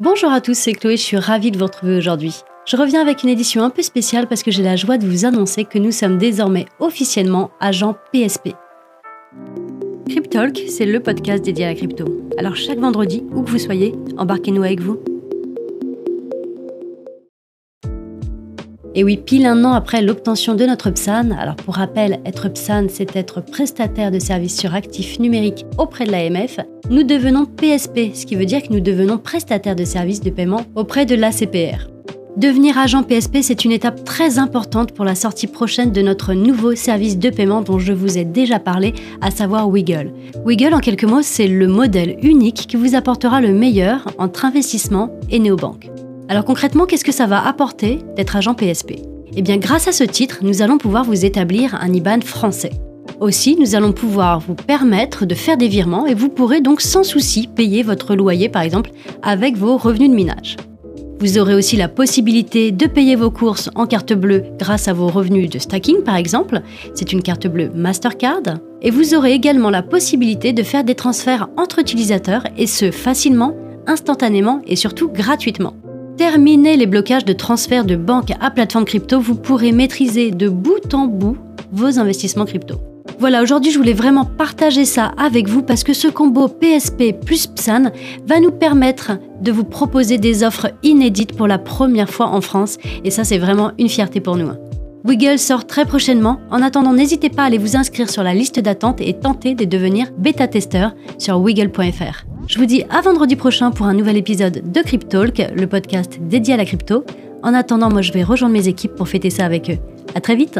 Bonjour à tous, c'est Chloé, je suis ravie de vous retrouver aujourd'hui. Je reviens avec une édition un peu spéciale parce que j'ai la joie de vous annoncer que nous sommes désormais officiellement agents PSP. Cryptalk, c'est le podcast dédié à la crypto. Alors chaque vendredi, où que vous soyez, embarquez-nous avec vous. Et oui, pile un an après l'obtention de notre PSAN, alors pour rappel, être PSAN, c'est être prestataire de services sur actifs numériques auprès de l'AMF, nous devenons PSP, ce qui veut dire que nous devenons prestataire de services de paiement auprès de l'ACPR. Devenir agent PSP, c'est une étape très importante pour la sortie prochaine de notre nouveau service de paiement dont je vous ai déjà parlé, à savoir Wiggle. Wiggle, en quelques mots, c'est le modèle unique qui vous apportera le meilleur entre investissement et néobanque. Alors concrètement, qu'est-ce que ça va apporter d'être agent PSP Eh bien, grâce à ce titre, nous allons pouvoir vous établir un IBAN français. Aussi, nous allons pouvoir vous permettre de faire des virements et vous pourrez donc sans souci payer votre loyer par exemple avec vos revenus de minage. Vous aurez aussi la possibilité de payer vos courses en carte bleue grâce à vos revenus de stacking par exemple. C'est une carte bleue Mastercard. Et vous aurez également la possibilité de faire des transferts entre utilisateurs et ce facilement, instantanément et surtout gratuitement. Terminez les blocages de transfert de banque à plateforme crypto, vous pourrez maîtriser de bout en bout vos investissements crypto. Voilà, aujourd'hui je voulais vraiment partager ça avec vous parce que ce combo PSP plus PSAN va nous permettre de vous proposer des offres inédites pour la première fois en France et ça c'est vraiment une fierté pour nous. Wiggle sort très prochainement. En attendant, n'hésitez pas à aller vous inscrire sur la liste d'attente et tenter de devenir bêta-testeur sur wiggle.fr. Je vous dis à vendredi prochain pour un nouvel épisode de Cryptalk, le podcast dédié à la crypto. En attendant, moi je vais rejoindre mes équipes pour fêter ça avec eux. À très vite!